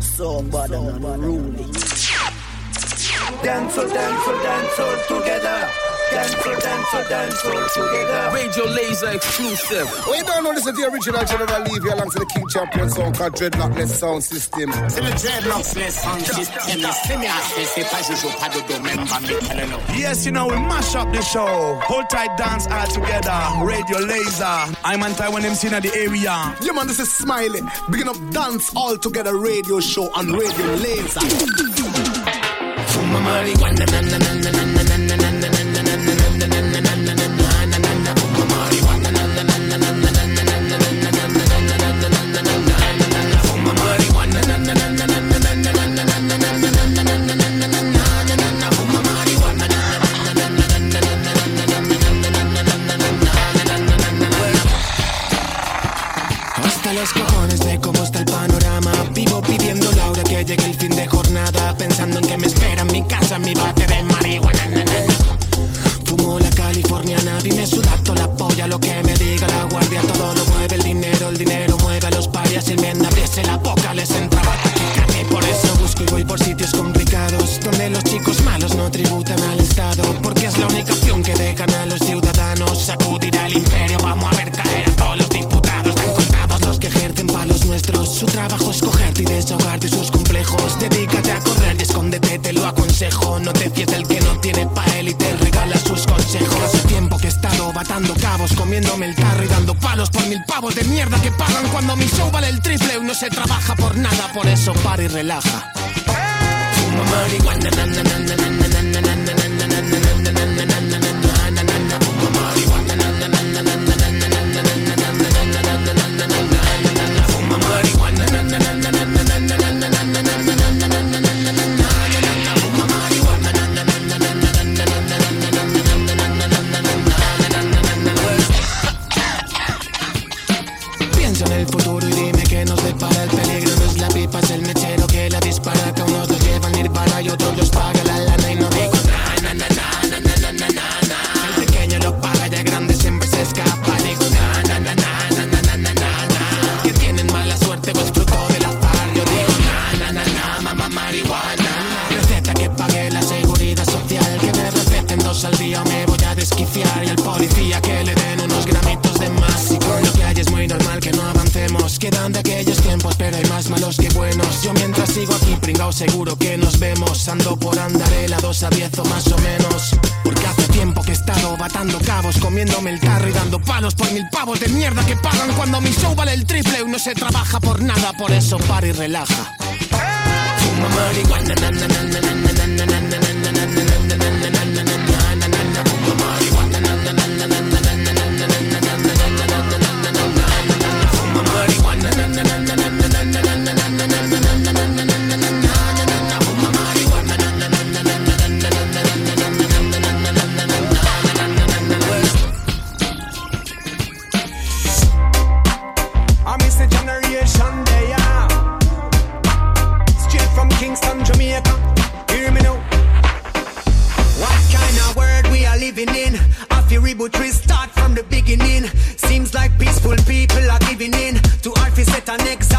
So bad and unruly. Dance, dance, dance all together. Dancehall, dancehall, dancehall together. Radio Laser exclusive. Oh, we don't know this is the original general leave here. along to the King Champion song called Dreadlocksless Sound System. C'est the Dreadlocksless Sound System. Yes, you know, we mash up the show. Hold tight, dance all together. Radio Laser. I'm on Taiwan MC in the area. Yeah, man, this is Smiley. Begin up Dance All Together radio show on Radio Laser. and me te lo aconsejo. No te fíes del que no tiene pa' él y te regala sus consejos. Hace tiempo que he estado batando cabos, comiéndome el carro y dando palos por mil pavos de mierda que pagan cuando mi show vale el triple. Y no se trabaja por nada, por eso para y relaja. Marihuana, na, na,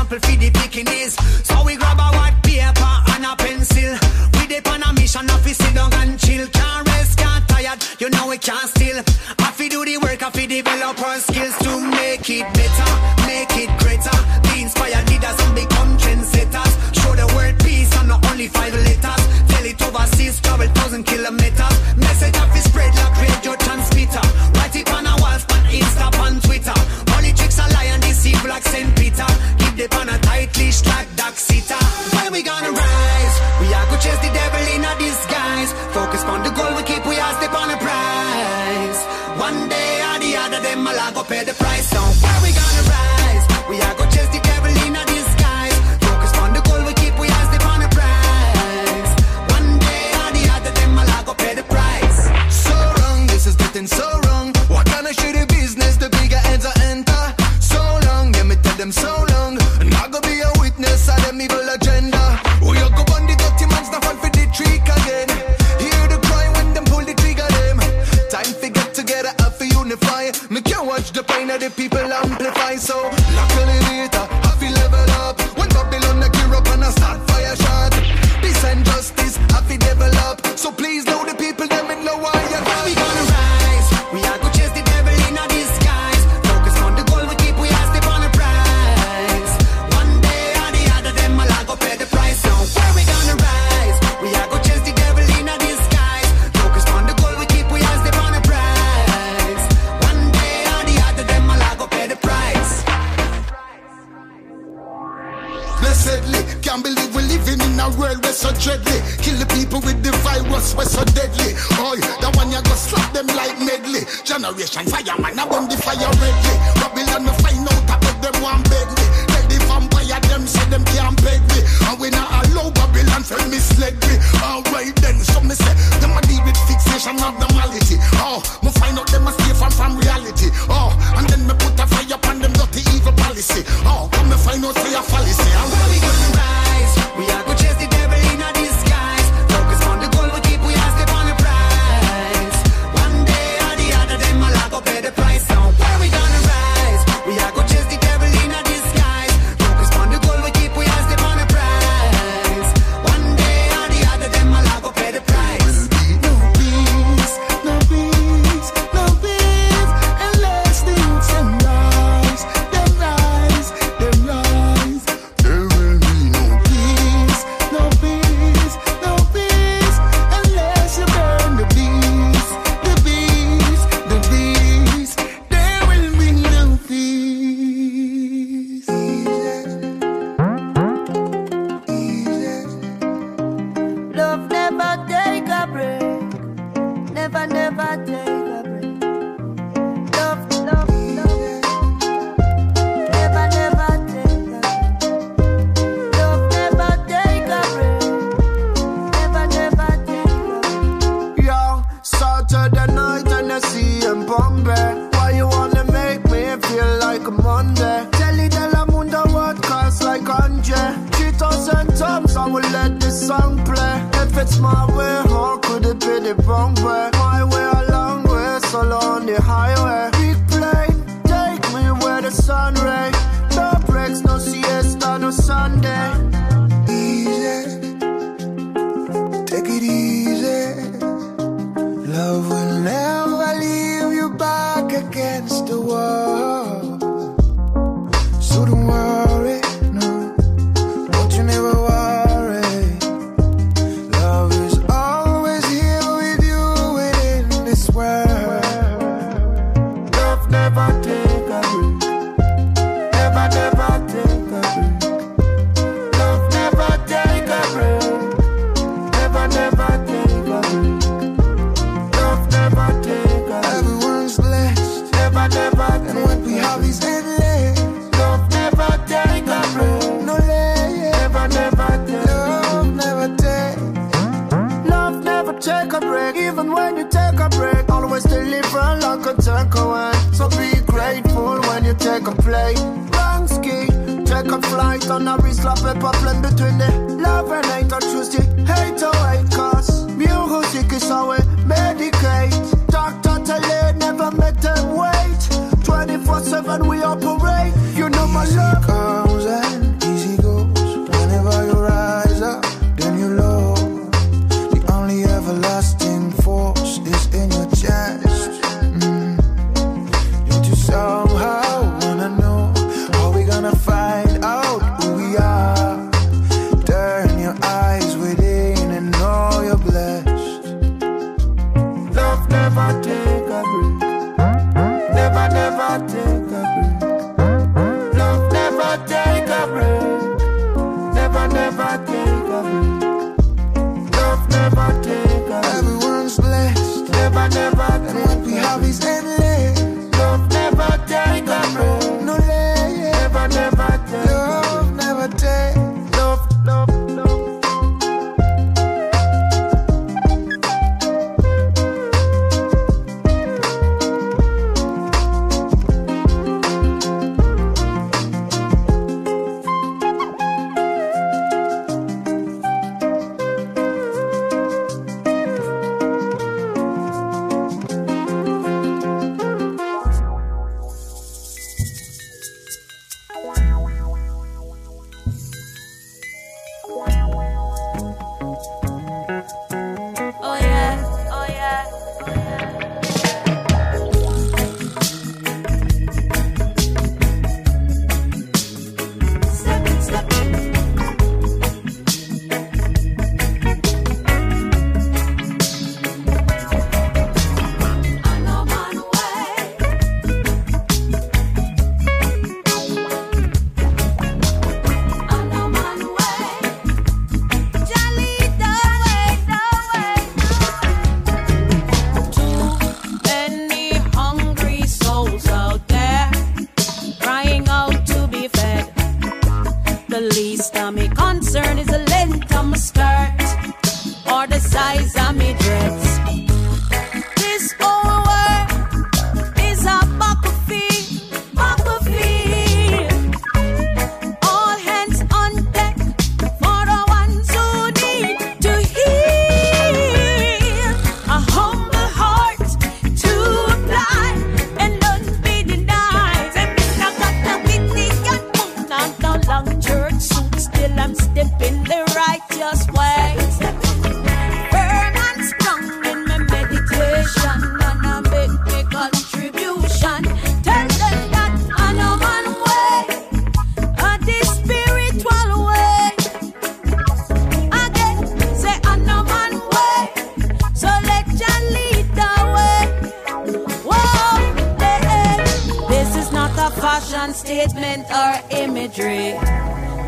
example for the Pekingese. So we grab a white paper and a pencil. We dip on a mission of sit down and chill. Can't rest, can't tired, you know we can't steal. I fi do the work, I fi develop our skills to make it better, make it greater. Be inspired leaders and become trendsetters. Show the world peace and not only five letters. Tell it overseas, travel thousand kilometers. like medley. Generation fireman, I burn the fire redly. Babylon, me find out about them one beg me. Tell the vampire them say them can't beg me. And we not allow Babylon to mislead me. Alright then, so me say, them a deal with fixation of normality. Oh, me find out them a stay from, from reality. Oh, and then me put a fire upon them dirty evil policy. Oh, come me find out say a fallacy.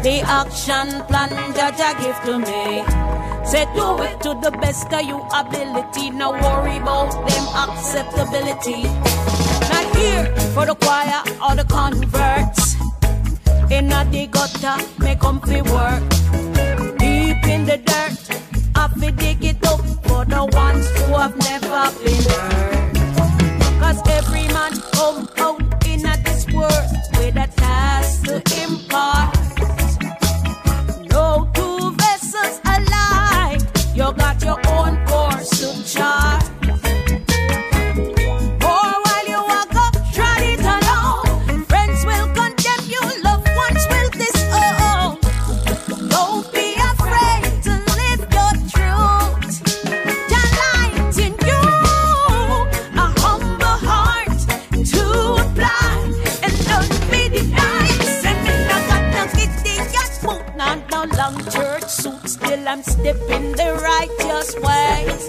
The action plan that I give to me. Say do it to the best of your ability. No worry about them acceptability. Not here for the choir or the converts. In a the gutter, make comfy work. Deep in the dirt, I fi dig it up for the ones who have never been heard. Cause every man come this way.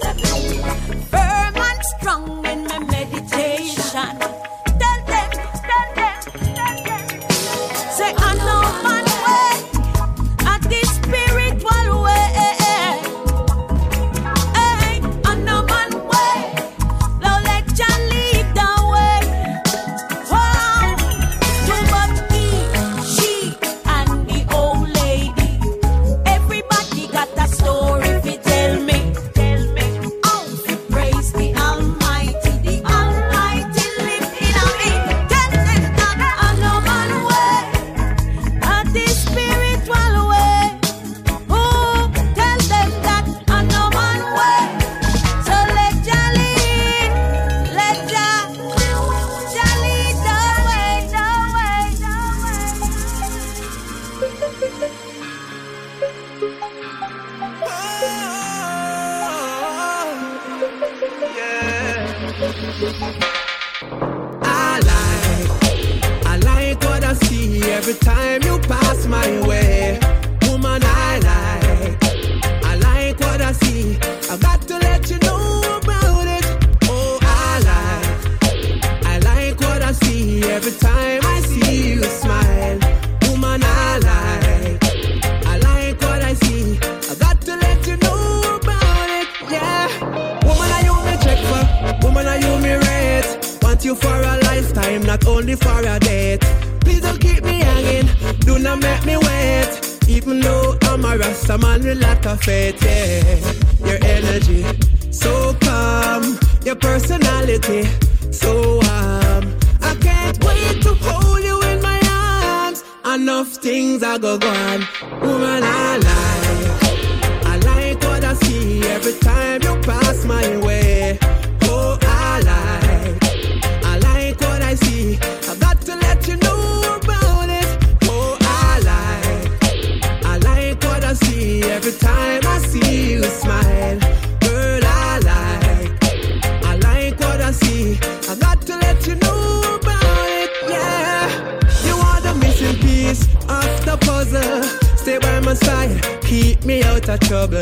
out of trouble.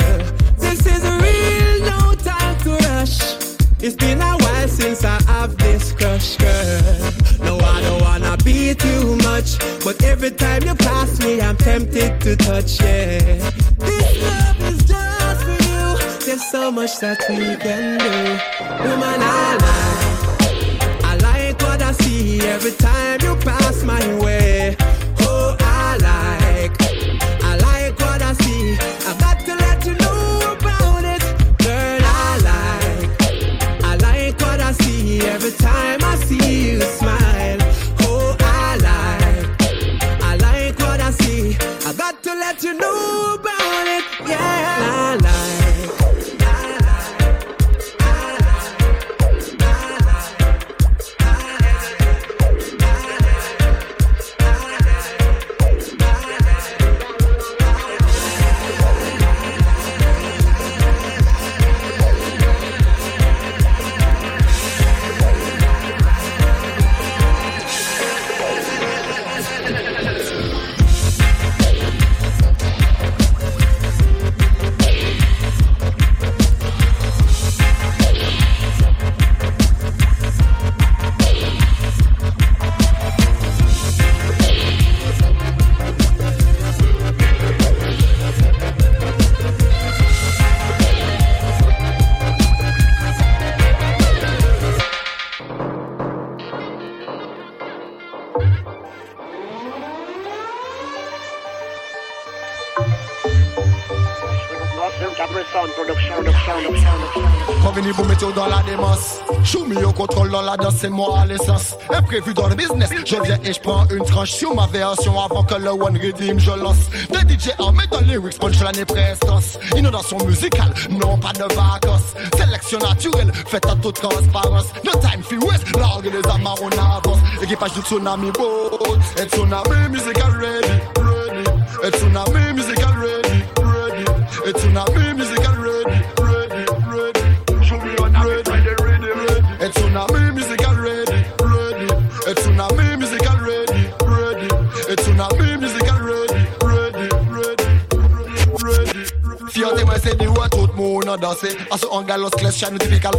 This is real, no time to rush. It's been a while since I have this crush, girl. No, I don't wanna be too much, but every time you pass me, I'm tempted to touch, yeah. This love is just for you. There's so much that we can do. Woman, I like, I like what I see every time you pass my way. Every time I see you smile. Quand venu pour mettre dans la démence. Chou mis au contrôle dans la danse, c'est moi à l'essence. Imprévu dans le business, je viens et je prends une tranche sur ma version avant que le one redeem je lance. Des DJ armés dans lyrics, punch l'année prestance Inondation musicale, non pas de vacances. Sélection naturelle, faite en toute transparence. No time for waste, largue les amarres on avance. Équipage du tsunami boat Et tsunami musical ready, ready. Et tsunami musical ready, ready Et tsunami musical no danser. À ce hangar, los clés, typical.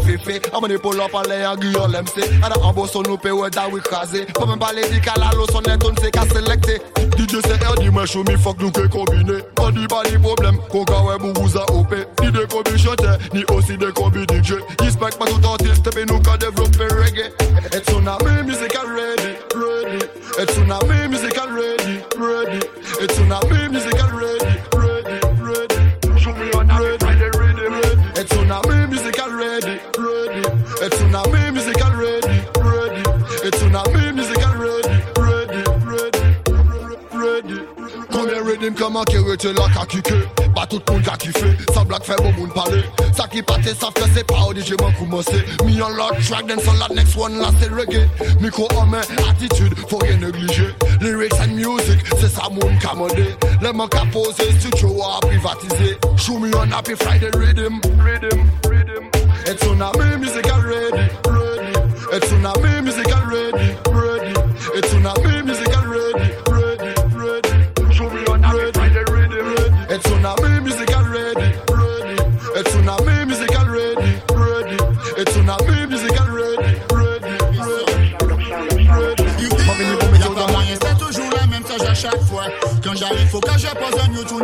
À mon épaule, on parle, en guillot, l'MC. À la embo, son loupé, ouais, da, oui, crasé. Pas même parler, dit qu'à la lo, son intone, c'est qu'à sélecter. DJ, c'est un dimanche, mi, fuck, nous, que combiné. Pas du pas problème, qu'on gawe, vous vous a OP. Ni des combis ni aussi des combis DJ. Respect, ma tout artiste, mais nous, qu'à développer reggae. Et tsunami, musical ready, ready. Et tsunami, musical ready, ready. Et tsunami, musical ready. Ready comment qui rete qu'a kické Pas tout le monde qu'a kiffé Sans blague fait bon monde parler Ça qui pâté savent que c'est pas au DJ m'en commencer Me on lot track then sur la next one là c'est reggae. En main, attitude, faut rien négliger. Lyrics and music, c'est ça mon camodé Les manques à poser, studio à privatiser. Show me on happy Friday rhythm, rhythm, rhythm. Et tsunami musical ready, ready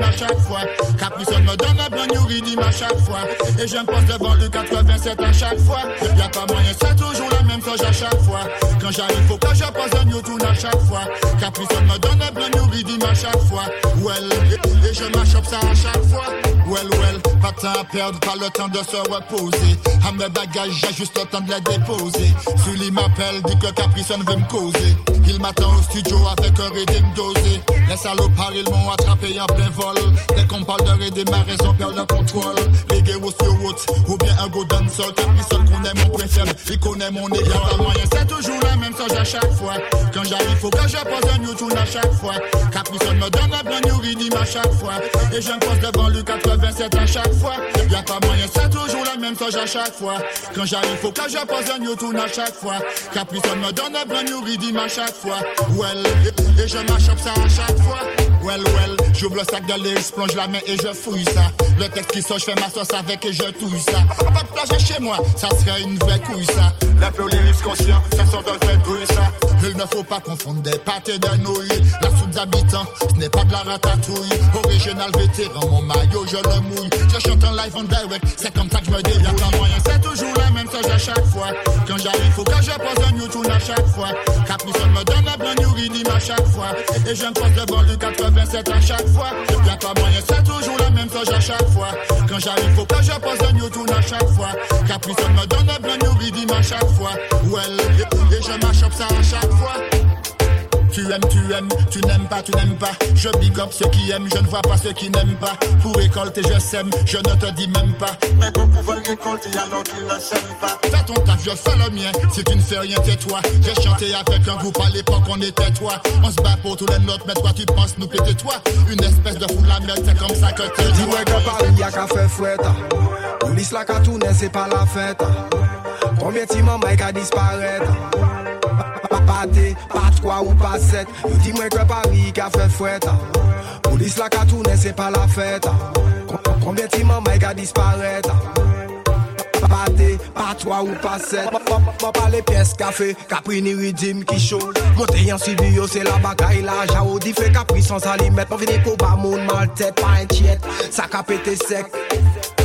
tune à chaque fois. Capricone me donne un brand new rhythm à chaque fois. Et je me pose devant le 87 à chaque fois. Y'a pas moyen, c'est toujours la même chose à chaque fois. Quand j'arrive, faut que je pose un new tune à chaque fois. Capricone me donne un brand new rhythm à chaque fois. Well, et, et je m'achoppe ça à chaque fois. Well, well, pas de temps à perdre, pas le temps de se reposer. À mes bagages, j'ai juste le temps de les déposer. Sully m'appelle, dit que Capricone veut me causer. Il m'attend au studio avec un rythme dosé. Les salopards, ils m'ont attrapé en plein vol. Dès qu'on parle de rythme, ma raison perd le contrôle. Les sur route, ou bien un go dancehall. Capricone connaît mon préféré, il connaît mon école. Y'a pas moyen, c'est toujours la même chose à chaque fois. Quand j'arrive, faut que je pose un new tune à chaque fois. Capricone me donne un new rhythm à chaque fois. Et je me pose devant le 87 à chaque fois. Y'a pas moyen, c'est toujours la même chose à chaque fois. Quand j'arrive, faut que je pose un new tune à chaque fois. Capricone me donne un new rhythm à chaque fois. Well, et, et je ça à chaque fois. Well, well, j'ouvre le sac de lyrics, plonge la main et je fouille ça. Le texte qui sort, je fais ma sauce avec et je touille ça. Pas de plage chez moi, ça serait une vraie couille ça. La flow lyrics conscient, ça sort de vrai bruit ça. Il ne faut pas confondre des pâtés de nouilles. La soupe d'habitants, ce n'est pas de la ratatouille. Original vétéran, mon maillot, je le mouille. Je chante en live en direct, c'est comme ça que je me débrouille. Moyen, c'est toujours la même chose à chaque fois. Quand j'arrive, faut que je pose un new à chaque fois. Capricone me donne brand new rhythm à chaque fois. Et je me pose devant le 87 à chaque fois. Y'a pas moyen, c'est toujours la même chose à chaque fois. Quand j'arrive, faut que je pose un new tune à chaque fois. Capricone me donne un brand new rhythm à chaque fois. Well, et, et je m'achoppe ça à chaque fois. Tu aimes, tu aimes, tu n'aimes pas, tu n'aimes pas. Je big up ceux qui aiment, je ne vois pas ceux qui n'aiment pas. Pour récolter, je sème, je ne te dis même pas. Mais pour pouvoir récolter, alors qu'ils ne s'aiment pas. Fais ton taf, je fais le mien. Si tu ne fais rien, tais-toi. J'ai chanté avec un groupe à l'époque, on était toi. On se bat pour tous les nôtres, mais toi tu penses nous péter toi. Une espèce de fou la merde, c'est comme ça que tu dis. Dis-moi que Paris y'a qu'à faire fouette. Police la tourner, c'est pas la fête. Combien de maman a disparaître? pate, pat kwa ou paset Yo di mwen ke pari ka fe fweta hein. Polis la ka toune se pa la feta Kombye ti man may ka dispareta Pate, pat ou paset Mwen pa le piyes kafe, kapri ni ridim ki chou Monte yon studio se la bagay la jao Di fe kapri san salimet Mwen vini pou ba moun mal tet, pa en tjet Sa ka pete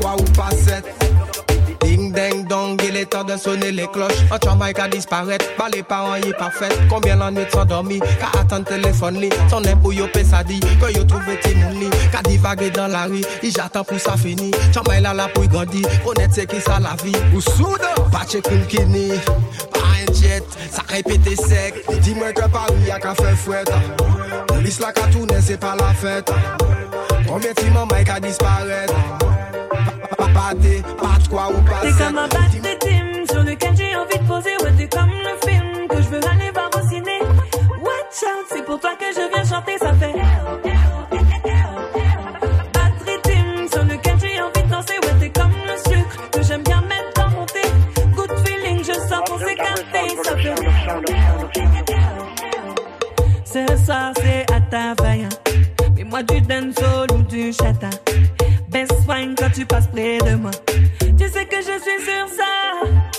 3 ou pas 7. Ding ding dong, il est temps de sonner les cloches. En Jamaïque à disparaître, pas les parents y parfait. Combien la nuit s'endormi, qu'à attendre téléphone li. Son impôt yo ça dit, que yo trouve timoun li. Qu'à divaguer dans la rue, il j'attends pour ça fini. Jamaïque là là pour y grandir, connaître c'est qui ça la vie. Ou soudain, pas chez Kulkini, pas un jet, ça répétait sec. Dis-moi que Paris a qu'à faire fouette. Police la qu'à tourner, c'est pas la fête. Combien de maman a disparaître? C'est comme un bat rhythm sur lequel j'ai envie de poser. What's it comme le film que je veux aller voir au ciné. What chant c'est pour toi que je viens chanter. Ça fait bat rhythm sur lequel j'ai envie de danser. What's it comme le sucre que j'aime bien mettre dans mon thé. Good feeling je sens pour ces cafés. Ça c'est ça c'est à ta veille. Hein. Mais moi du Denzal ou du Chatta. Best wine quand tu passes près de moi. Tu sais que je suis sur ça.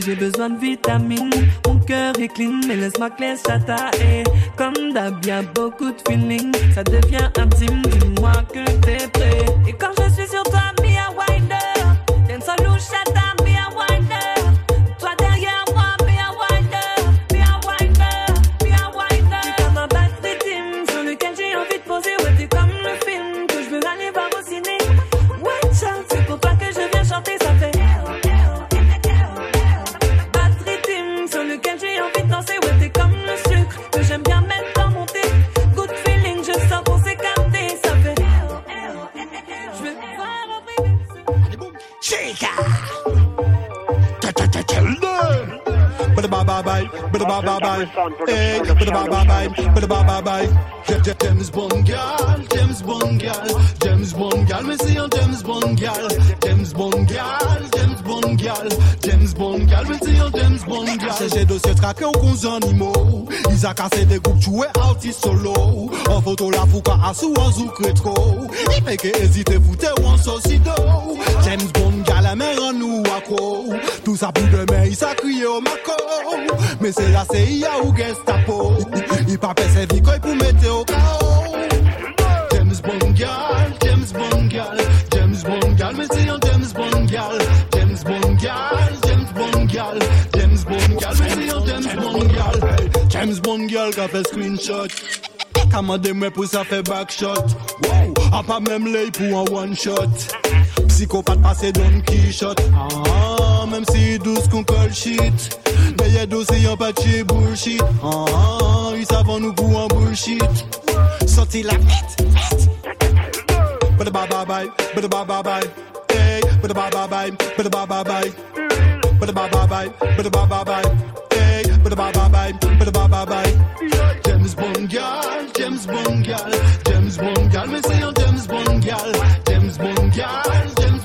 J'ai besoin de vitamines. Mon cœur est clean, mais laisse-moi chata. Et comme d'hab, y'a beaucoup de feeling. Ça devient intime, dis-moi que t'es prêt. Et quand je suis sur Música bye, bada bye bye bye, hey, bada bye bye. Bye, bada bye bye bye. Je- James Bond gal, James Bond gal, James Bond gal, mais c'est un James Bond gal, James Bond gal, James Bond gal, James Bond gal, mais c'est un James Bond gal. J'ai dossier traqué aux cons animaux, ils a cassé des groupes joués artistes solo, en photo la fouca à sous en zouk rétro, il fait que hésiter fouté ou en saucido, James Bond gal, la mère en nous accro, tout ça pour demain, il s'a crié au maco, mais c'est la CIA ou Gestapo, pas fait ses vicoles pour mettre au chaos. James Bond gal, James Bond gal, James Bond gal, mais c'est un James Bond gal, James Bond gal, James Bond gal, James Bond gal, mais c'est un James Bond gal, James Bond gal qui a fait screenshot. Commandez moi pour ça fait backshot. Wow, a pas même l'œil pour un one shot. Psychopathe passé Don Quichotte. Ah, même si douce qu'on colle shit. Dossier y'a pas de bullshit. Ah, ils savent nous pour un bullshit. Sorti la vite, vite. Bada bye bye bye, bada bye bye bye. Hey, bada bye bye bye, bada bye bye bye. Bada bye bye bye, bada bye bye bye. Hey, bada bye bye bye, bada bye bye bye. James Bond gal, James Bond gal, James Bond gal, mais c'est un James Bond gal, James Bond James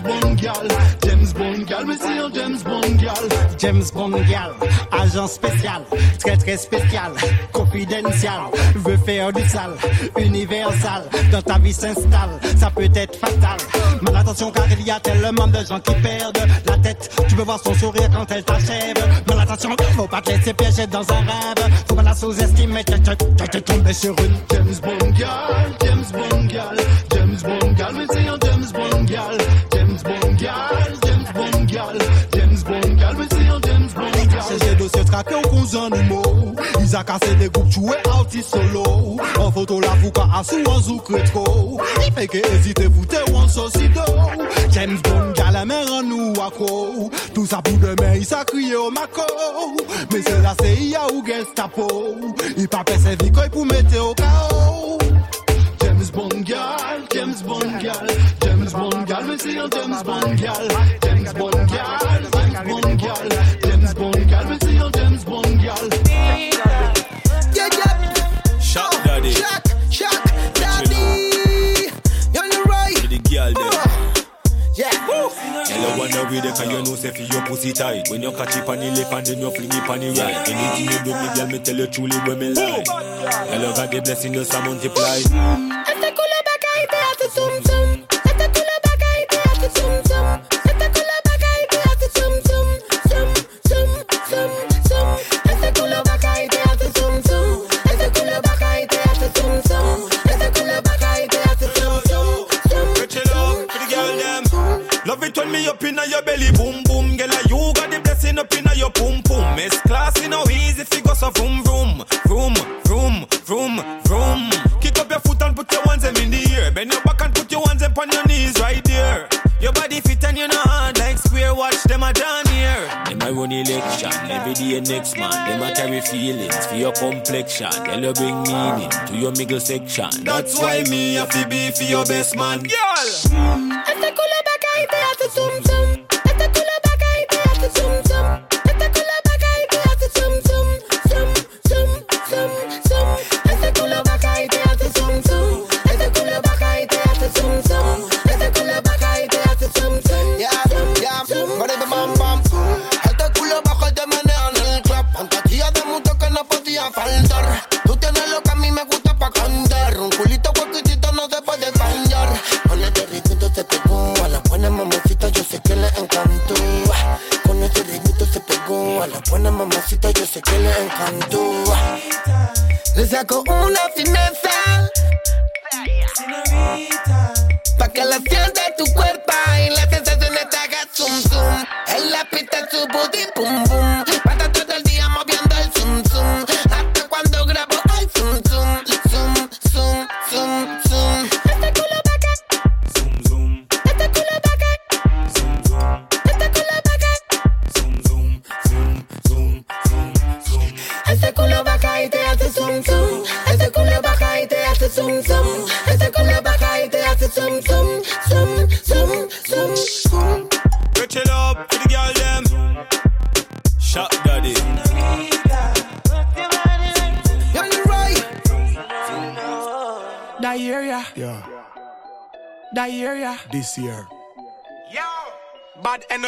James Bond gal, James Bond gal. James Bond gal, agent spécial, très très spécial, confidentiel, veut faire du sale, universal, dans ta vie s'installe, ça peut être fatal. Mais attention car il y a tellement de gens qui perdent la tête, tu peux voir son sourire quand elle t'achève. Mais attention, faut pas te laisser piéger dans un rêve, faut pas la sous-estimer, tu tu tombé sur une James Bond gal, James Bond gal, James Bond gal, un James Bond gal, se trake ou kon zan nou mou Iza kase de goup chouwe artist solo. An foto la fou ka asou an zou kretko I feke ezite foute ou an sosido James Bond gale men ran nou wako Tout sa pou demen i sa kriye o mako Men se la se iya ou gestapo. I pa pese vikoy pou mete o kao James Bond gal, James Bond gal. James Bond gal, men se yon James Bond gal. James Bond gal, James Bond gal Hello, one over there, cause you know, say, feel your pussy tight. When you catch it on the left and then you fling it on the right. Anything you do, me girl, me tell you truly when me lie. Hello, God, the blessing just a multiply. Este culo pa' acá y te hace Love it when me up inna your belly, boom boom. Girl, you got the blessing up inna your pum pum. Miss class, you know easy fi go so vroom vroom, vroom vroom vroom vroom. Kick up your foot and put your hands them in the air. Bend your back and put your hands up on your knees right there. Your body fit and you know hard like square. Watch them a down here. Them a run election every day next man. Them a carry feelings for your complexion. Girl, you bring meaning to your middle section. That's why me have to be for your best man, girl.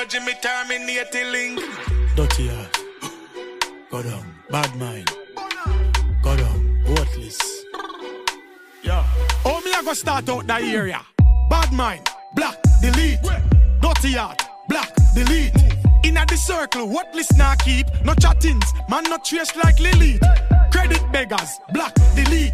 Energy me terminating link. Dirty ass Go down, bad mind Go down, worthless Yeah. Oh, me I go start out that area. Bad mind, black, delete. Dirty heart, black, delete. Inna the circle, what listener keep? No chattings, man not trace like Lily. Credit beggars, black, delete.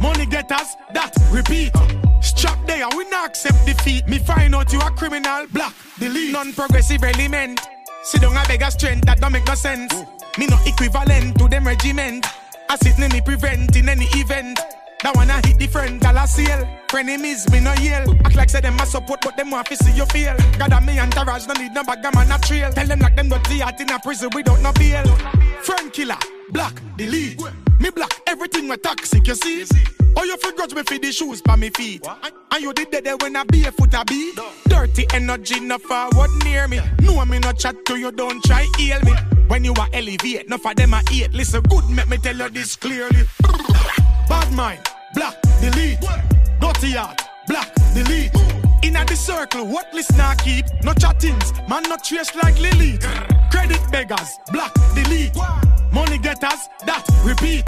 Money getters, that repeat. Strap there, we not accept defeat. Me find out you a criminal, black, delete. Non-progressive element. Sit down a beggar strength, that don't make no sense. Me no equivalent to them regiment. I sit me prevent in any event. That I hit different, gal a seal. Frenemies, me no yell. Act like say them a support, but them want to see you. God and me entourage, no need no bag, man a trail. Tell them like them got the heart in a prison without no bail. Friend killer, black, delete. Me black, everything we toxic, you see. Oh, you grudge me for the shoes by me feet. And you did that when I barefoot a foot I be. Dirty energy, no forward near me. No, I me no chat to you, don't try heal me. When you are elevate, no for them I hate. Listen good, make me tell you this clearly. Bad mind, black, delete. Dirty heart, black, delete. Inna the circle, what listener keep? No chattings, man not trace like Lily. Credit beggars, black, delete. Money getters, that repeat.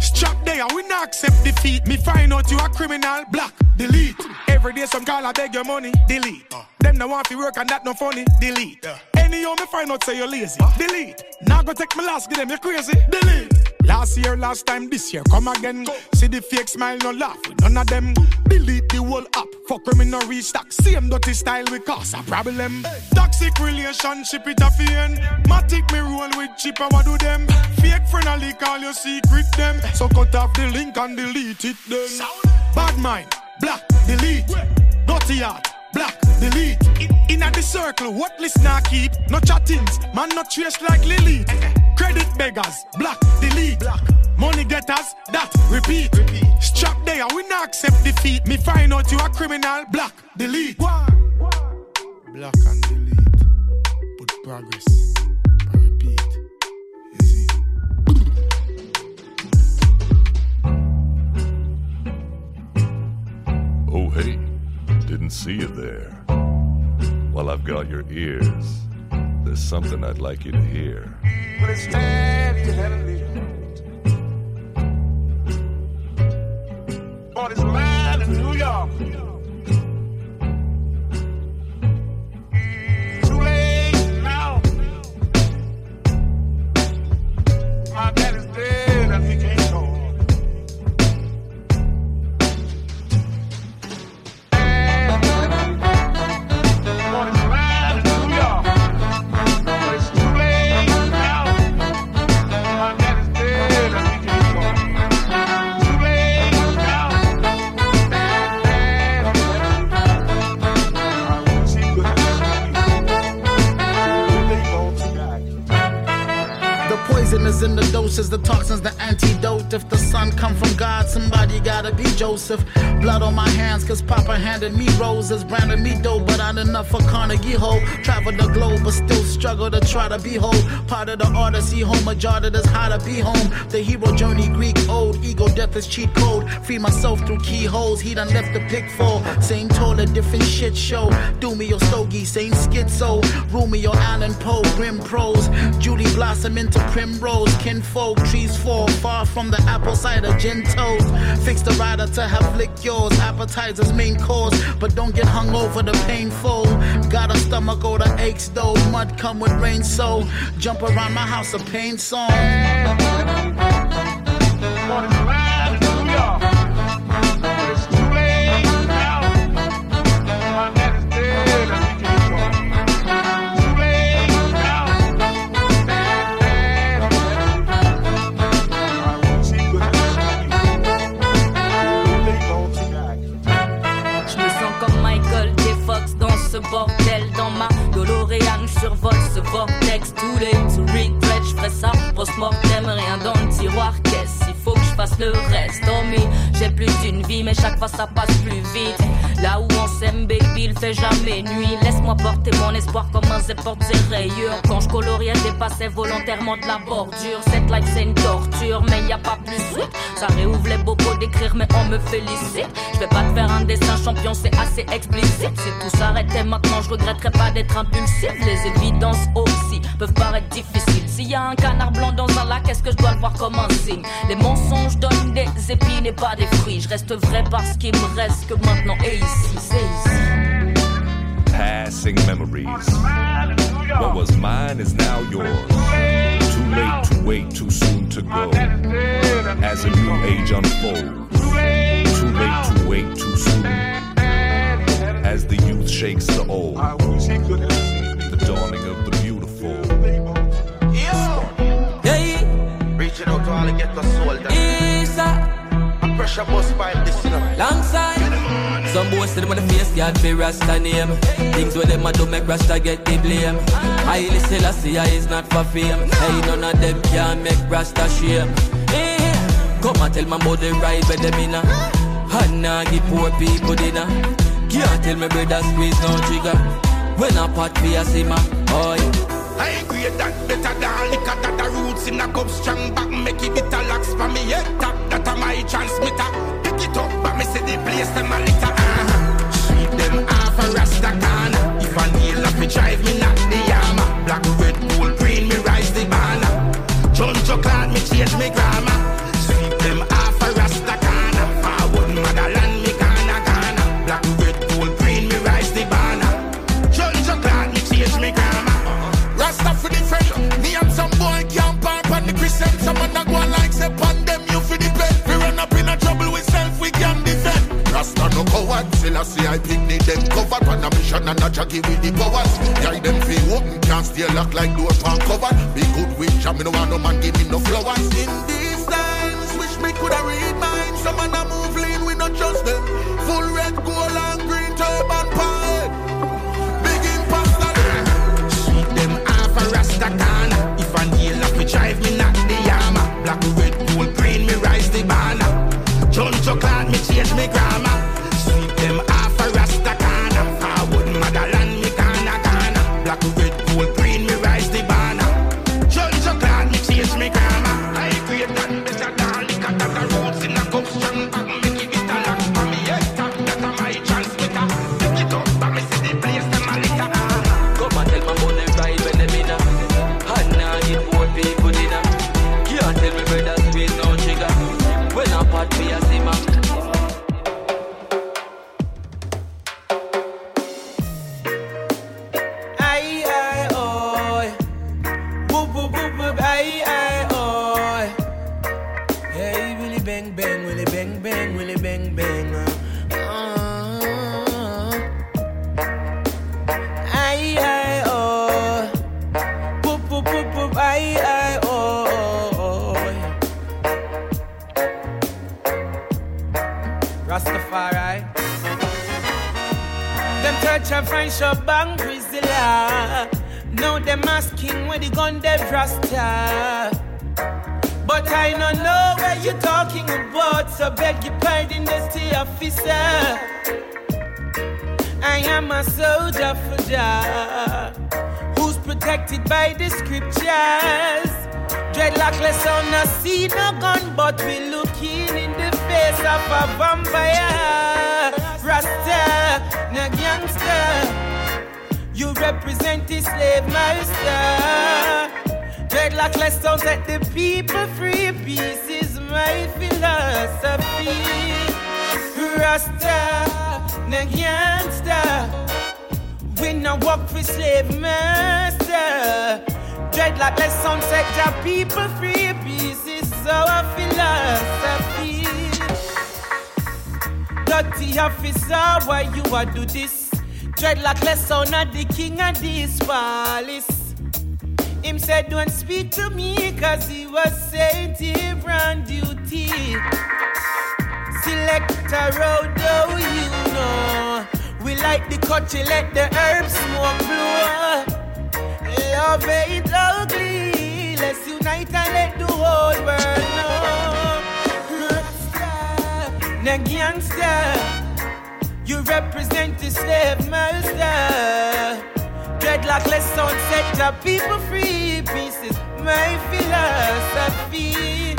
Strap there, we not accept defeat. Me find out you a criminal, black, delete. Every day some call I beg your money, delete. Them no want to work and that no funny, delete. Any how me find out say you lazy, delete. Now go take my last, give them you crazy, delete. Last year, last time, this year, come again. Go. See the fake smile, no laugh with none of them. Delete the whole app, Fuck when me no restock. Same dirty style we cause a problem. Toxic relationship it a fiend. Matic me roll with cheaper what do them? Fake friend a leak all your secret them. So cut off the link and delete it then. Bad mind, black, delete. Dirty heart, black, delete. In, at the circle, what listener keep? No chattings, man not trace like Lily. Credit beggars, black, delete. Black. Money getters, that repeat. Strap there, we not accept defeat. Me find out you a criminal, black, delete. Black and delete. Put progress. I repeat. Oh, hey, didn't see you there. While I've got your ears, there's something I'd like you to hear. But it's steady heavily. On to be whole. Part of the odyssey, home majority that's how to be home. The hero journey, Greek old, ego death is cheat code. Free myself through keyholes, he done left the pitfall. Same toll, a different shit show. Do me your stogie, same schizo. Rule your Allan Poe, grim pros. Judy blossom into primrose, kinfolk, trees fall far from the apple cider gin toast. Fix the rider to have lick yours, appetizers main course, but don't get hung over the painful. Got a stomach or the aches though, mud come with rain so jump around my house a pain song. Jamais nuit. Laisse-moi porter mon espoir comme un zé porte ses rayures. Quand je coloriais, dépassais volontairement de la bordure. Cette life c'est une torture Mais y a pas plus sweet. Ça réouvre les d'écrire mais on me félicite. Je vais pas te faire un dessin champion c'est assez explicite. Si tout s'arrêtait maintenant je regretterais pas d'être impulsif. Les évidences aussi peuvent paraître difficiles. S'il y a un canard blanc dans un lac Est-ce que je dois le voir comme un signe? Les mensonges donnent des épines et pas des fruits. Je reste vrai parce qu'il me reste que maintenant. Et ici c'est ici Passing memories. What was mine is now yours. Too late to wait, too soon to go. As a new age unfolds. Too late to wait, too soon. As the youth shakes the old. The dawning of the beautiful. Yeah. Reaching out to all the get the soul down. Isa. Pressure bus pipe this you know. Longside. Some boys them on the face God be Rasta name. Things where them a do make Rasta get the blame. Haile Selassie is not for fame. Hey, none of them can make Rasta shame. Hey, come and tell my body right where them inna. And now give poor people dinner. Can't tell me brother squeeze no trigger. When I pot for a simmer, oh yeah. I agree that better than liquor that the roots in a cup strong back make it bitter locks for me head top that a my transmitter open, can't like door touch and Priscilla. Now them asking where the gun dead rasta. But I don't know where you're talking about, so beg your pardon, the stay officer. I am a soldier for Jah, who's protected by the scriptures. Dreadlocksless on the see no gun, but we looking in the face of a vampire. Rasta, no gangster. Represent the slave master. Dreadlocksless don't set the people free. Peace is my philosophy. Rasta, no gangster. We no walk for slave master. Dreadlocksless sound set the people free. Peace is our philosophy. Dirty officer, why you a do this? Dreadlocksless son of the king of this palace. Him said, don't speak to me, cause he was here on duty. Select a road, oh, you know. We like the you let the herbs smoke blow. Love ain't ugly. Let's unite and let the whole world know. Na gangster. You represent the slave master. Dreadlocksless sound set the people free. Peace is my philosophy.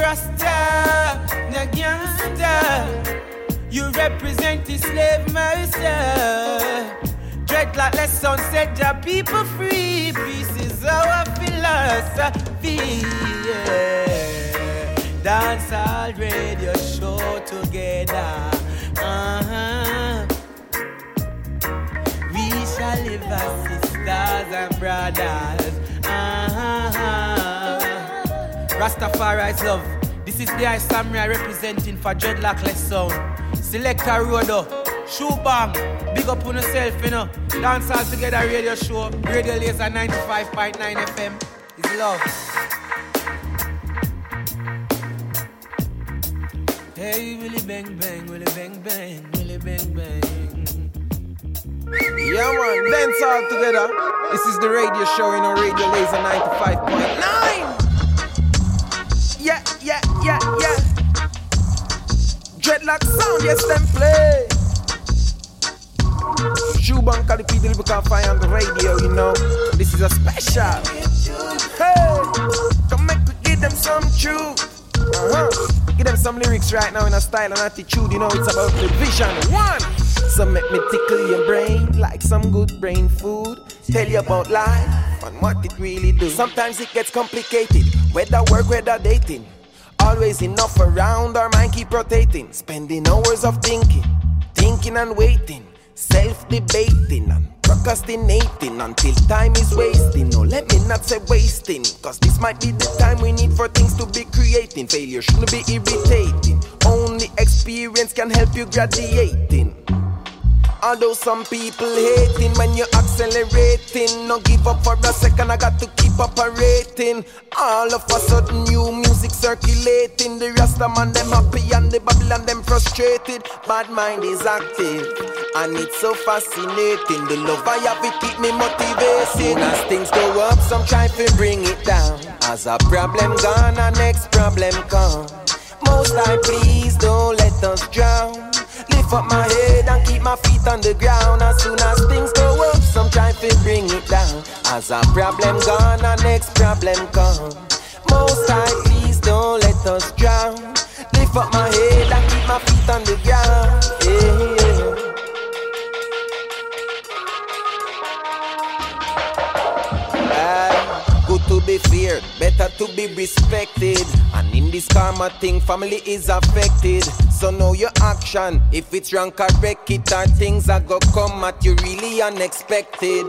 Rasta, na gangster. You represent the slave master. Dreadlocksless sound set the people free. Peace is our philosophy. Yeah. Dance all radio show together. Uh-huh. We shall live as sisters and brothers. Uh-huh. Rastafari's love. This is the Ice Samurai representing for Dreadlocksless Sound. Select a roader. Shoe bang. Big up on yourself, you know. Dance all together radio show. Radio Laser 95.9 FM. It's love. Hey, Willy Bang Bang, Willy Bang Bang, Willy Bang Bang. Yeah, man, dance all together. This is the radio show, you know, Radio Laser 95.9. Yeah, yeah, yeah, yeah. Dreadlock sound, yes, them play. The people you can find on the radio, you know. This is a special. Hey, come make we give them some truth. Uh-huh. Give them some lyrics right now in a style and attitude, you know, it's about the vision. One. So make me tickle your brain like some good brain food. Tell you about life and what it really do. Sometimes it gets complicated, whether work, whether dating. Always enough around, our mind keep rotating. Spending hours of thinking, thinking and waiting. Self-debating and procrastinating until time is wasting. No, let me not say wasting, cause this might be the time we need for things to be creating. Failure shouldn't be irritating. Only experience can help you graduating. Although some people hating when you're accelerating, no give up for a second. I got to keep operating. All of a sudden, new music circulating. The Rasta man them happy and the Babylon them frustrated. Bad mind is active and it's so fascinating. The love I have it keep me motivated. As things go up, some try to bring it down. As a problem gone, a next problem come. Most I please don't let us drown. Lift up my head and keep my feet on the ground. As soon as things go up, some try to bring it down. As a problem gone, a next problem come. Most I please don't let us drown. Lift up my head and keep my feet on the ground. Yeah, yeah. Ah, Good to be feared, better to be respected. And in this karma thing, family is affected. So know your action. If it's wrong, correct it. Or things are go come at you really unexpected.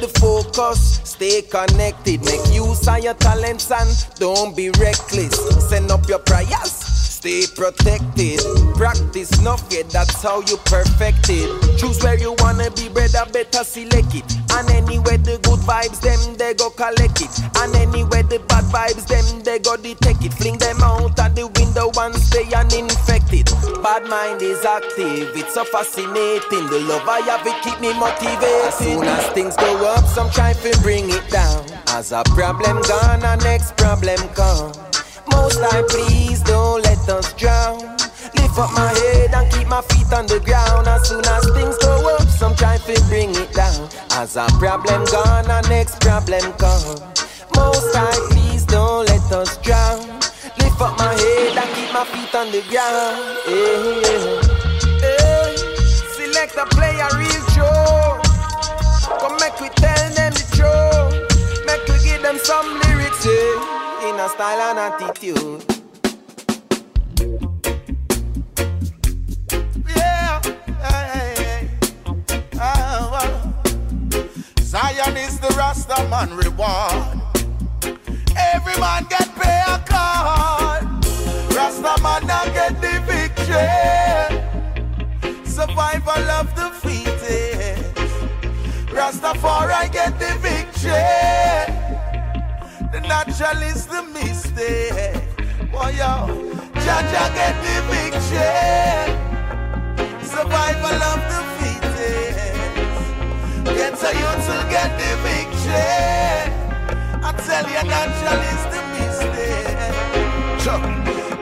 The focus, stay connected. Make use of your talents and don't be reckless. Send up your prayers. Stay protected. Practice enough, yeah, that's how you perfect it. Choose where you wanna be, brother, better select it. And anywhere the good vibes, them they go collect it. And anywhere the bad vibes, them they go detect it. Fling them out at the window and stay uninfected. Bad mind is active, it's so fascinating. The love I have, it keep me motivated. As soon as things go up, some try to bring it down. As a problem gone, a next problem come. Most I please don't let us drown. Lift up my head and keep my feet on the ground. As soon as things go up, some try to bring it down. As a problem gone, a next problem come. Most I please don't let us drown. Lift up my head and keep my feet on the ground. Yeah, yeah. Hey, select a play a real show. Style and attitude. Yeah, oh, oh. Zion is the Rasta man reward. Every man get pay a card. Rasta man now get the victory. Survival of the fittest. Rastafari get the victory. Natural is the mistake. Boy, yo, Jaja get the victory. Survival of the fittest. Get a youth to get the victory. I tell you, natural is the mistake.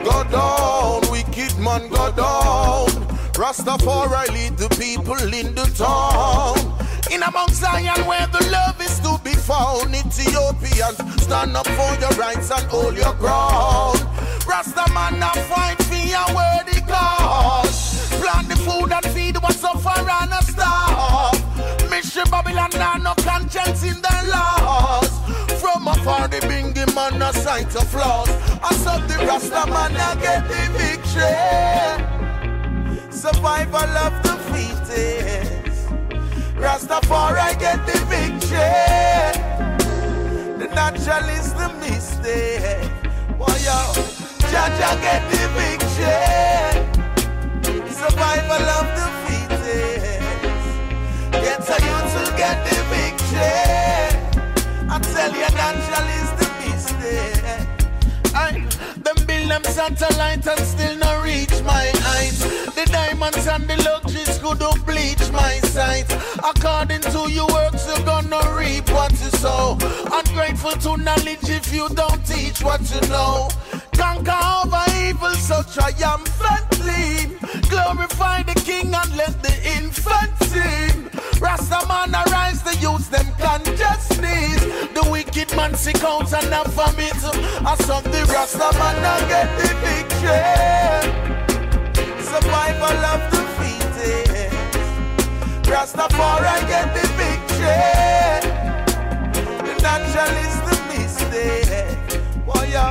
Go down, wicked man, go down. Rastafari lead the people in the town. In among Zion where the love is to be found, Ethiopians stand up for your rights and hold your ground. Rasta man now fight for your worthy cause. Plant the food and feed what suffer and a starve. Mission Babylon now no conscience in their laws. From afar the bingy man a sight of flaws. I saw the Rasta man now get the victory. Survival of the fittest. Rastafari get the victory. The natural is the mistake. Boy, yo, Jaja get the victory. Survival of the fittest. Get a youth to get the victory. I tell you, natural is the mistake. I, them build them satellite and still not reach my eyes. The diamonds and the luxuries couldn't bleach my. According to your works, you're gonna reap what you sow. Ungrateful to knowledge if you don't teach what you know. Conquer over evil so triumphantly. Glorify the king and let the infant sing. Rastaman arise, the youths them consciousness. The wicked man sick out and have vomit. I saw the Rastaman and get the victory. Survival of the fittest. Rastafari get the victory. The natural is the mistake. Boy, yo,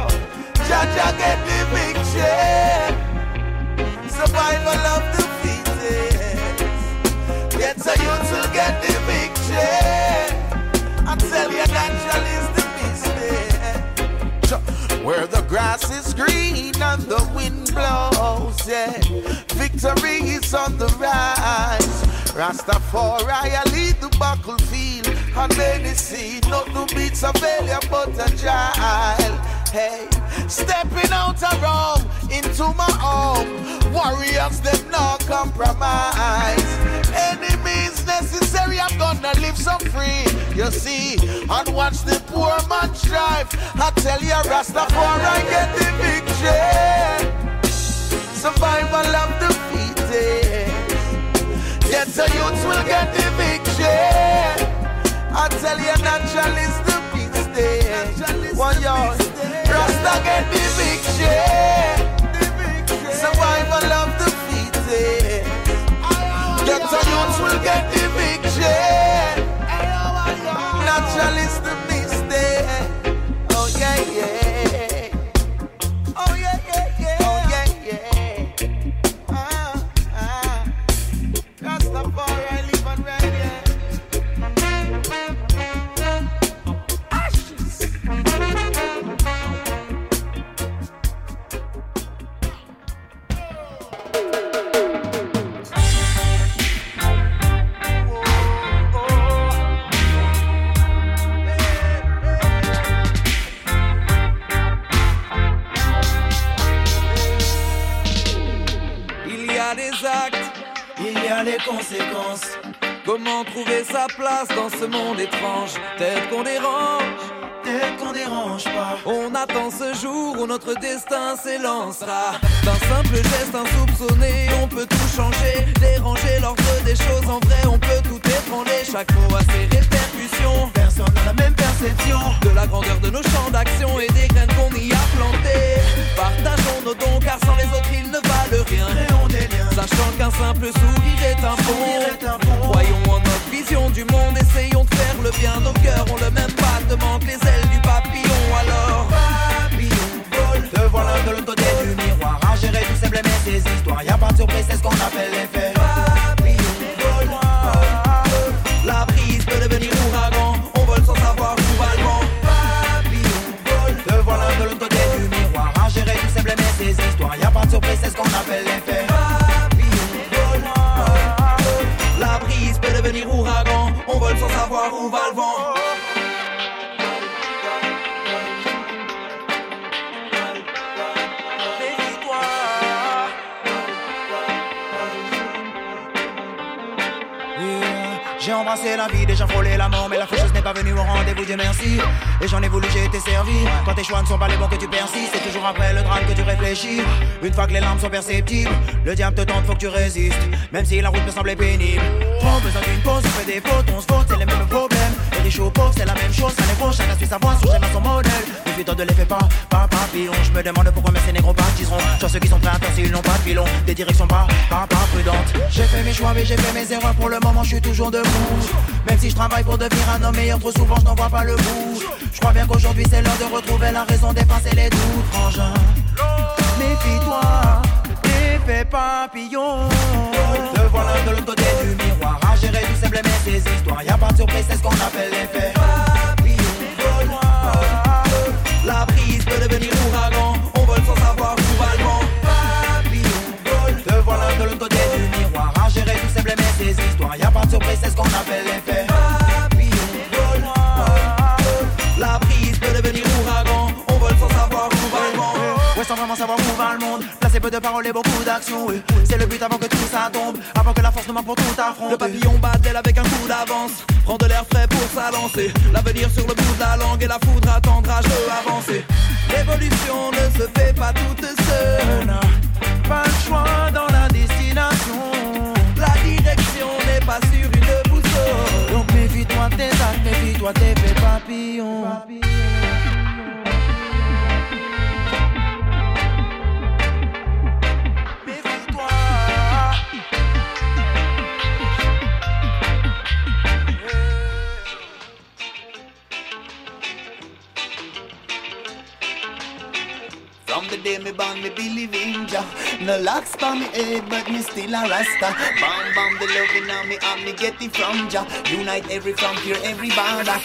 Jaja get the victory. Survival of the fittest. Get a youth to get the victory. I tell you, natural is the mistake. Where the grass is green and the wind blows. yeah. Victory is on the rise. Rastafari, I lead the battlefield. And many see nothing beats a failure but a child. Hey, stepping out of Rome into my home. Warriors, them not compromise. Means necessary, I'm gonna live so free. You see, and watch the poor man strive. I tell you, Rastafari get the victory. Survival of the fittest. Get the youths will get the victory. I tell you, natural is day. One yard, Rasta get the. Survival s'élancera. D'un simple geste insoupçonné, on peut tout changer. Déranger l'ordre des choses, en vrai, on peut tout ébranler. Chaque mot a ses répercussions. Personne n'a la même perception de la grandeur de nos champs d'action et des graines qu'on y a plantées. Partageons nos dons, car sans les autres, ils ne valent rien. Sachant qu'un simple sourire est un pont. Croyons en notre vision du monde, essayons de faire le bien. Nos cœurs ont le même battement que les ailes du simple mais ces histoires. Y a pas de surprise, c'est ce qu'on appelle l'effet. Papillon, vol. La brise peut devenir ouragan. On vole sans savoir où va le vent. Papillon, vol. Te voilà de l'autre côté du miroir. À gérer tout simple mais ces histoires. Y a pas de surprise, c'est ce qu'on appelle l'effet. J'ai embrassé la vie, déjà frôlé la mort, mais la faucheuse n'est pas venue au rendez-vous, Dieu merci. Et j'en ai voulu, j'ai été servi. Quand tes choix ne sont pas les bons que tu persistes, c'est toujours après le drame que tu réfléchis. Une fois que les larmes sont perceptibles, le diable te tente, faut que tu résistes. Même si la route peut sembler pénible. Trop besoin d'une pause, on fait des fautes, on se faute, c'est les mêmes problèmes. C'est la même chose, ça n'est pas, chacun suit sa son à son modèle. Méfie-toi de l'effet pas, pas papillon. Je me demande pourquoi mes négros partiseront. Sur ceux qui sont prêts à s'ils n'ont pas de filon. Des directions pas, pas, pas prudentes. J'ai fait mes choix, mais j'ai fait mes erreurs. Pour le moment, je suis toujours debout. Même si je travaille pour devenir un homme meilleur, trop souvent je n'en vois pas le bout. Je crois bien qu'aujourd'hui c'est l'heure de retrouver la raison d'effacer les doutes, frangin. Méfie-toi, effet papillon. Te voilà de l'autre côté du miroir. Gérer tout simple mais ces histoires. Y a pas de surprise, c'est ce qu'on appelle l'effet papillon. La brise peut devenir ouragan. On vole sans savoir où va le vent. Papillon, te voilà de l'autre côté du miroir. À gérer simple mais ces histoires. Y a pas de surprise, c'est ce qu'on appelle l'effet La brise peut devenir ouragan. Vraiment savoir où va le monde. Placer peu de paroles et beaucoup d'actions. C'est le but avant que tout ça tombe. Avant que la force ne manque pour tout affronter. Le papillon bat d'elle avec un coup d'avance. Prend de l'air frais pour s'alancer. L'avenir sur le bout de la langue et la foudre attendra, je veux avancer. L'évolution ne se fait pas toute seule. Pas le choix dans la destination. La direction n'est pas sur une boussole. Donc méfie-toi tes actes, méfie-toi tes faits papillons. Day me believe in Jah. No locks on me head, but me still a Rasta. Bam bam, the loving on me, and me get it from Jah. Unite every frontier, every border.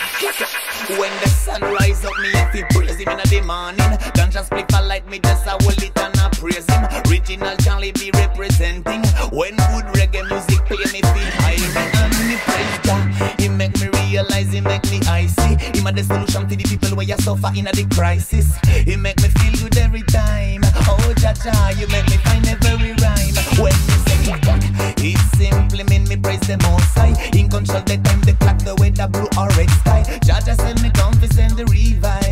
When the sun rise up, me have to praise him in the morning. Ganja split for light, me just a hold it and I praise him. Original Charlie be representing. When good reggae music play, me feel high me praise He make me realize, he make me icy. He my the solution to the people where you suffer in a the crisis. He make me feel good every time. Oh Jah, you make me find every rhyme. When you say it simply mean me praise the most high. In control the time, the clock, the weather, blue or red sky. Jah send me send the revive.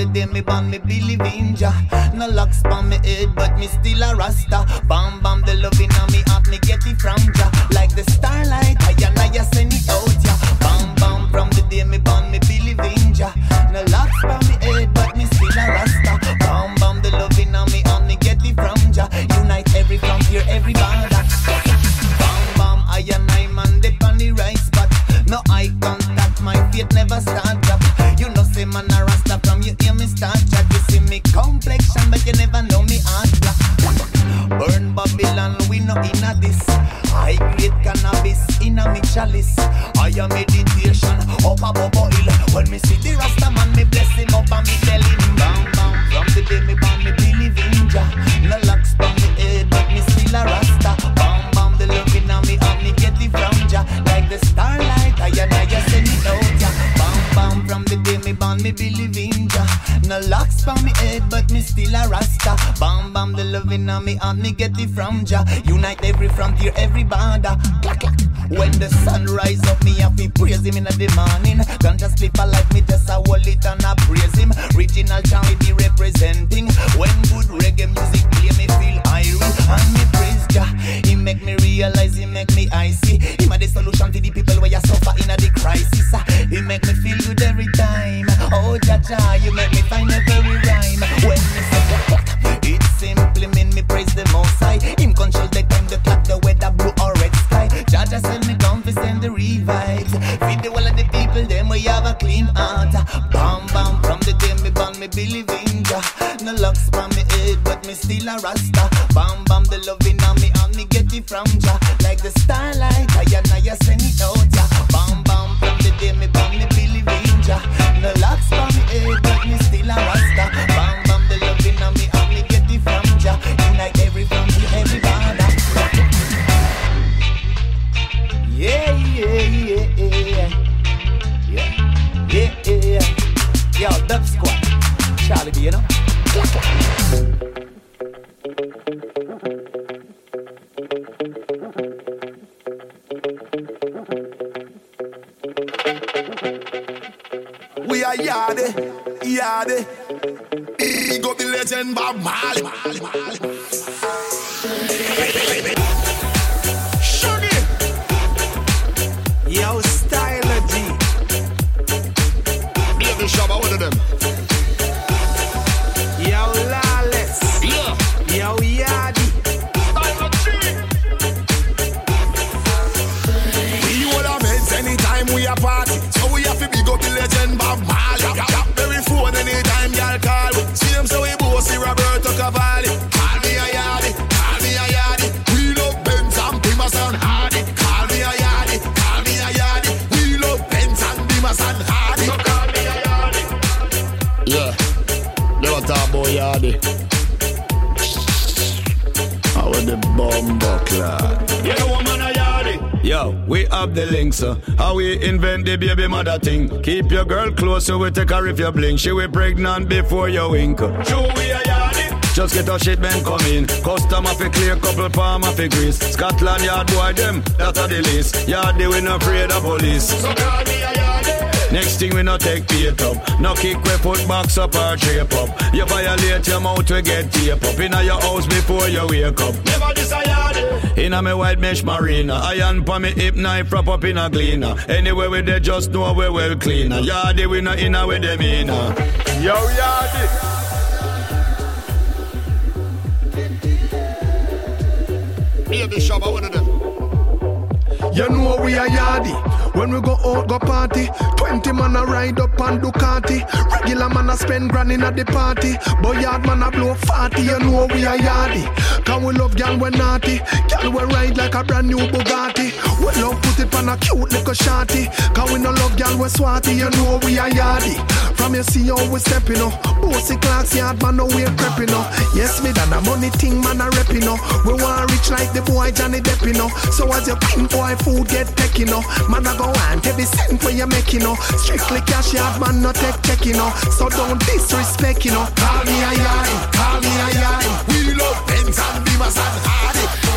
The day me born, me believe in Jah. No locks on me head, but me still a rasta. Bam bam, the loving on me heart, me get it from Jah. Like the starlight, I and I send it out, yeah. Bam bam from the day me born, me believe in Jah. No locks on me head, but me still a rasta. Bam bam, the loving on me heart, me get it from Jah. Unite every frontier, every border. Bam bam, I and I man, they on the right spot. No eye contact, my faith never start up. You know, say man a rasta you hear me start chat. You see me complexion, but you never know me heart black. Burn Babylon, we no inna this. High grade cannabis inna me chalice. I am meditation up above oil. When me see the rasta man, me bless him up and me tell him on me head, but me still a rasta. Bam bam, the love inna me and me get it from Jah. Unite every frontier, every border. Clack clack. When the sun rise up, me have to praise him in the morning. Don't just sleep alive, me just a hold it and I praise him. Original Charlie be representing. When good reggae music play, me feel iron and me praise Jah. He make me realize, he make me icy. He my the solution to the people where you suffer in a the crisis. He make me You make me find every rhyme. When me say it simply mean me praise the Most High. Him control the time, the clock, the weather, blue or red sky. Jah send me come to send the revives. Feed the whole of the people, them we have a clean heart. Bam bam, from the day me born, me believe in Jah. No locks on me head, but me still a rasta. Bam bam, the loving on me and me get it from Jah. Like the starlight, Bob Marley. Shuggy. Yo, Styler G. Baby Shabba, one of them. Yo, Lawless. Yeah. Yo, Yadi. We all our mates anytime we a party. So we have to big up the legend Bob Marley. Bomber. You know man a? Yo, we have the links, uh. How we invent the baby mother thing. Keep your girl close so we take her if you blink. She will pregnant before you wink. True, we a. Just get a shipment come in. Customer fi clear, couple farmer fi grease. Scotland yard boy them, that a the least. Yardie we no afraid of police. So call me a yardie. Next thing we no take paid up. No kick we put box up or drape up. You violate your mouth we get tape up. Inna your house before you wake up. Never this a. Inna me white mesh marina. Iron pa me hip knife prop up in a cleaner. Anyway we dey just know we well cleaner. Yardie we no inna with them inna. Yo yardie. Baby Shabba, one of them. You know we a yardie. When we go out, go party. 20 man a ride up on Ducati. Regular man a spend grand in at the party. But yard man a blow 40, you know we are yardy. Can we love gal we naughty? Gal we ride like a brand new Bugatti. We love put it on a cute little shorty. Can we no love gal we swatty, you know we are yardy. From you see how we stepping up. Bossy clocks yard man no we prepping up. Yes me done a money thing man a repping up. We want rich like the boy Johnny Depp you. So as your pimp boy food get taken up. Man I go want every cent where you making up. Strictly cash yard man no take checking up. So don't disrespect you know. Call me a yard, call me a yard. We love Benz and Beamers and Hardy.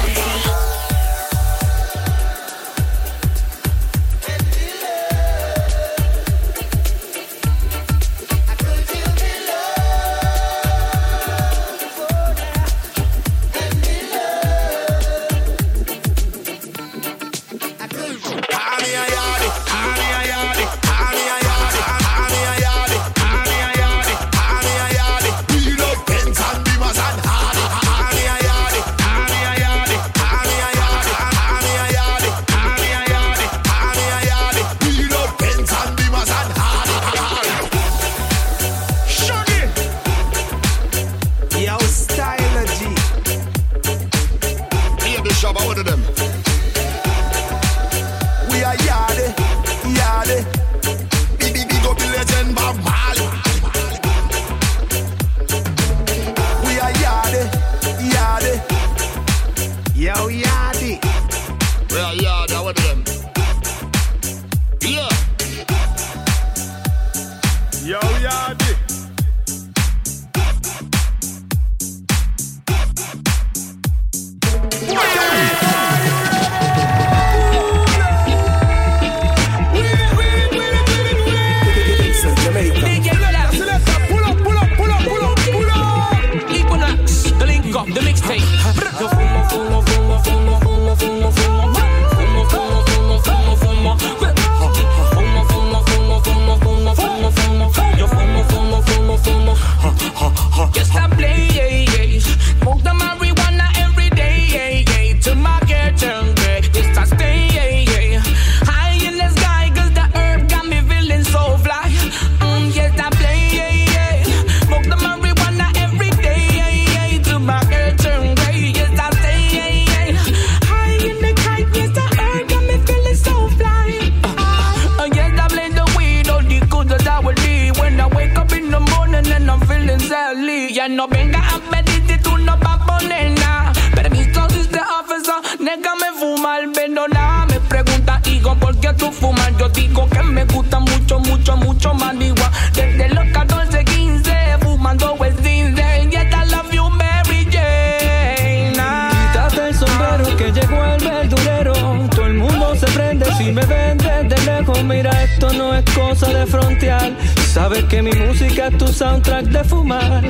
Sabes que mi música es tu soundtrack de fumar.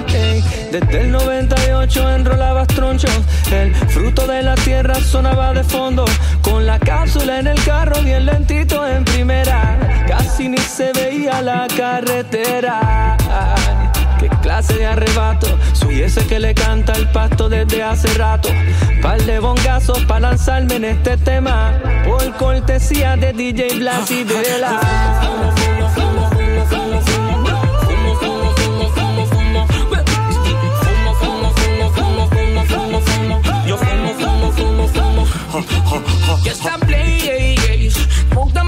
Desde el 98 enrolabas tronchos. El fruto de la tierra sonaba de fondo. Con la cápsula en el carro, bien lentito en primera. Casi ni se veía la carretera. Qué clase de arrebato, soy ese que le canta el pasto desde hace rato. Par de bongazos para lanzarme en este tema, por cortesía de DJ Blas y Vela. Yes, I play, yeah, yeah. Smoke the marijuana